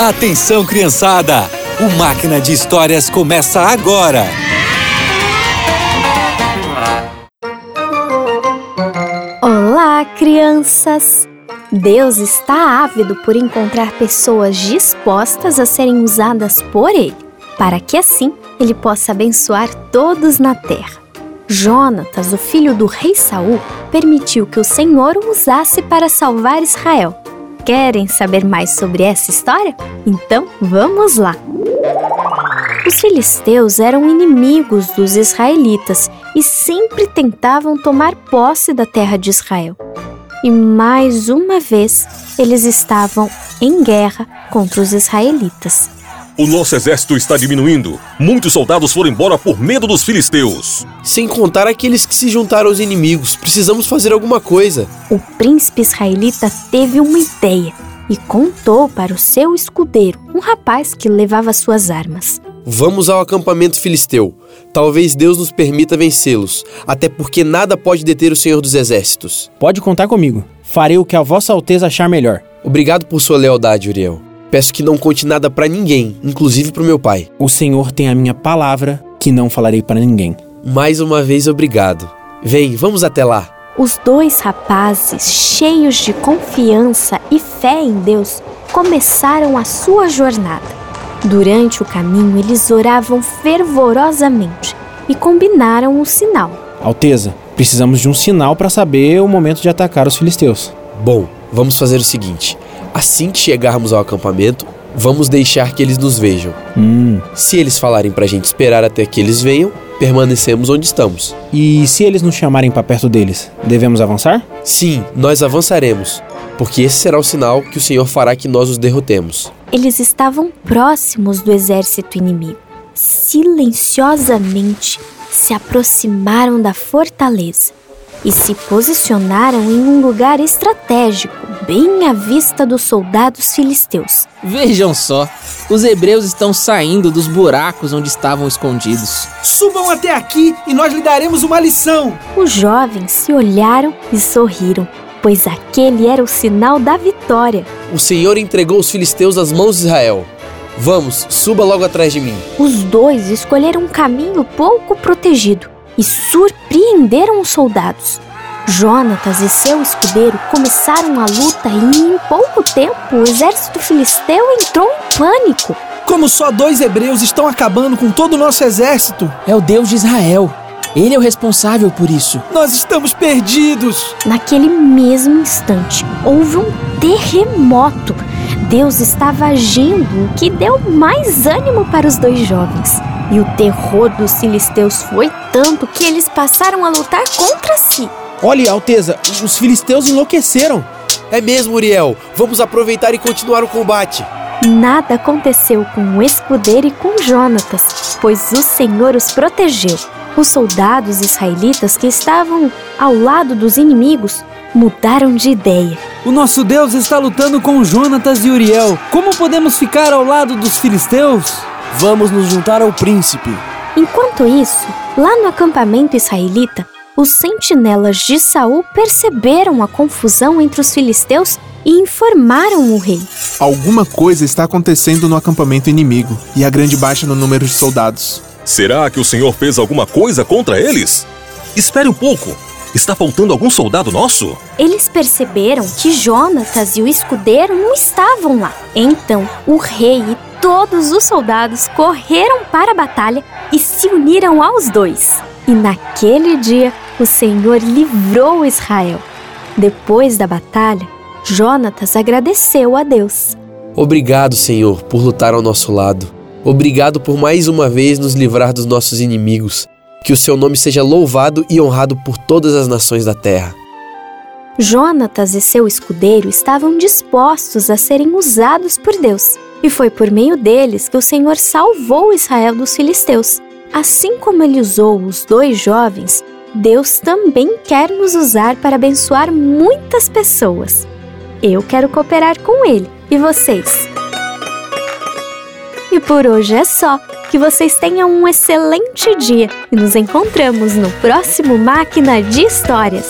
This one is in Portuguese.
Atenção, criançada! O Máquina de Histórias começa agora! Olá, crianças! Deus está ávido por encontrar pessoas dispostas a serem usadas por Ele, para que assim Ele possa abençoar todos na terra. Jonatas, o filho do rei Saul, permitiu que o Senhor o usasse para salvar Israel. Querem saber mais sobre essa história? Então vamos lá! Os filisteus eram inimigos dos israelitas e sempre tentavam tomar posse da terra de Israel. E mais uma vez eles estavam em guerra contra os israelitas. O nosso exército está diminuindo. Muitos soldados foram embora por medo dos filisteus. Sem contar aqueles que se juntaram aos inimigos, precisamos fazer alguma coisa. O príncipe israelita teve uma ideia e contou para o seu escudeiro, um rapaz que levava suas armas. Vamos ao acampamento filisteu. Talvez Deus nos permita vencê-los, até porque nada pode deter o Senhor dos Exércitos. Pode contar comigo. Farei o que a Vossa Alteza achar melhor. Obrigado por sua lealdade, Uriel. Peço que não conte nada para ninguém, inclusive para o meu pai. O Senhor tem a minha palavra que não falarei para ninguém. Mais uma vez, obrigado. Vem, vamos até lá. Os dois rapazes, cheios de confiança e fé em Deus, começaram a sua jornada. Durante o caminho, eles oravam fervorosamente e combinaram o sinal. Alteza, precisamos de um sinal para saber o momento de atacar os filisteus. Bom, vamos fazer o seguinte: assim que chegarmos ao acampamento, vamos deixar que eles nos vejam. Hum. Se eles falarem pra gente esperar até que eles venham, permanecemos onde estamos. E se eles nos chamarem para perto deles, devemos avançar? Sim, nós avançaremos, porque esse será o sinal que o Senhor fará que nós os derrotemos. Eles estavam próximos do exército inimigo. Silenciosamente se aproximaram da fortaleza e se posicionaram em um lugar estratégico, bem à vista dos soldados filisteus. Vejam só, os hebreus estão saindo dos buracos onde estavam escondidos. Subam até aqui e nós lhe daremos uma lição. Os jovens se olharam e sorriram, pois aquele era o sinal da vitória. O Senhor entregou os filisteus às mãos de Israel. Vamos, suba logo atrás de mim. Os dois escolheram um caminho pouco protegido e surpreenderam os soldados. Jonatas e seu escudeiro começaram a luta e, em pouco tempo, o exército filisteu entrou em pânico. Como só dois hebreus estão acabando com todo o nosso exército, É o Deus de Israel. Ele é o responsável por isso. nós estamos perdidos. Naquele mesmo instante, houve um terremoto. Deus estava agindo, o que deu mais ânimo para os dois jovens. E o terror dos filisteus foi tanto que eles passaram a lutar contra si. Olhe, Alteza, os filisteus enlouqueceram. É mesmo, Uriel. Vamos aproveitar e continuar o combate. Nada aconteceu com o escudeiro e com Jonatas, pois o Senhor os protegeu. Os soldados israelitas que estavam ao lado dos inimigos mudaram de ideia. O nosso Deus está lutando com Jonatas e Uriel. Como podemos ficar ao lado dos filisteus? Vamos nos juntar ao príncipe. Enquanto isso, lá no acampamento israelita, os sentinelas de Saul perceberam a confusão entre os filisteus e informaram o rei. Alguma coisa está acontecendo no acampamento inimigo e a grande baixa no número de soldados. Será que o Senhor fez alguma coisa contra eles? Espere um pouco. Está faltando algum soldado nosso? Eles perceberam que Jonatas e o escudeiro não estavam lá. Então, o rei e todos os soldados correram para a batalha e se uniram aos dois. E naquele dia, o Senhor livrou Israel. Depois da batalha, Jonatas agradeceu a Deus. Obrigado, Senhor, por lutar ao nosso lado. Obrigado por mais uma vez nos livrar dos nossos inimigos. Que o seu nome seja louvado e honrado por todas as nações da terra. Jonatas e seu escudeiro estavam dispostos a serem usados por Deus, e foi por meio deles que o Senhor salvou Israel dos filisteus. Assim como ele usou os dois jovens, Deus também quer nos usar para abençoar muitas pessoas. Eu quero cooperar com ele. E vocês? E por hoje é só. Que vocês tenham um excelente dia e nos encontramos no próximo Máquina de Histórias.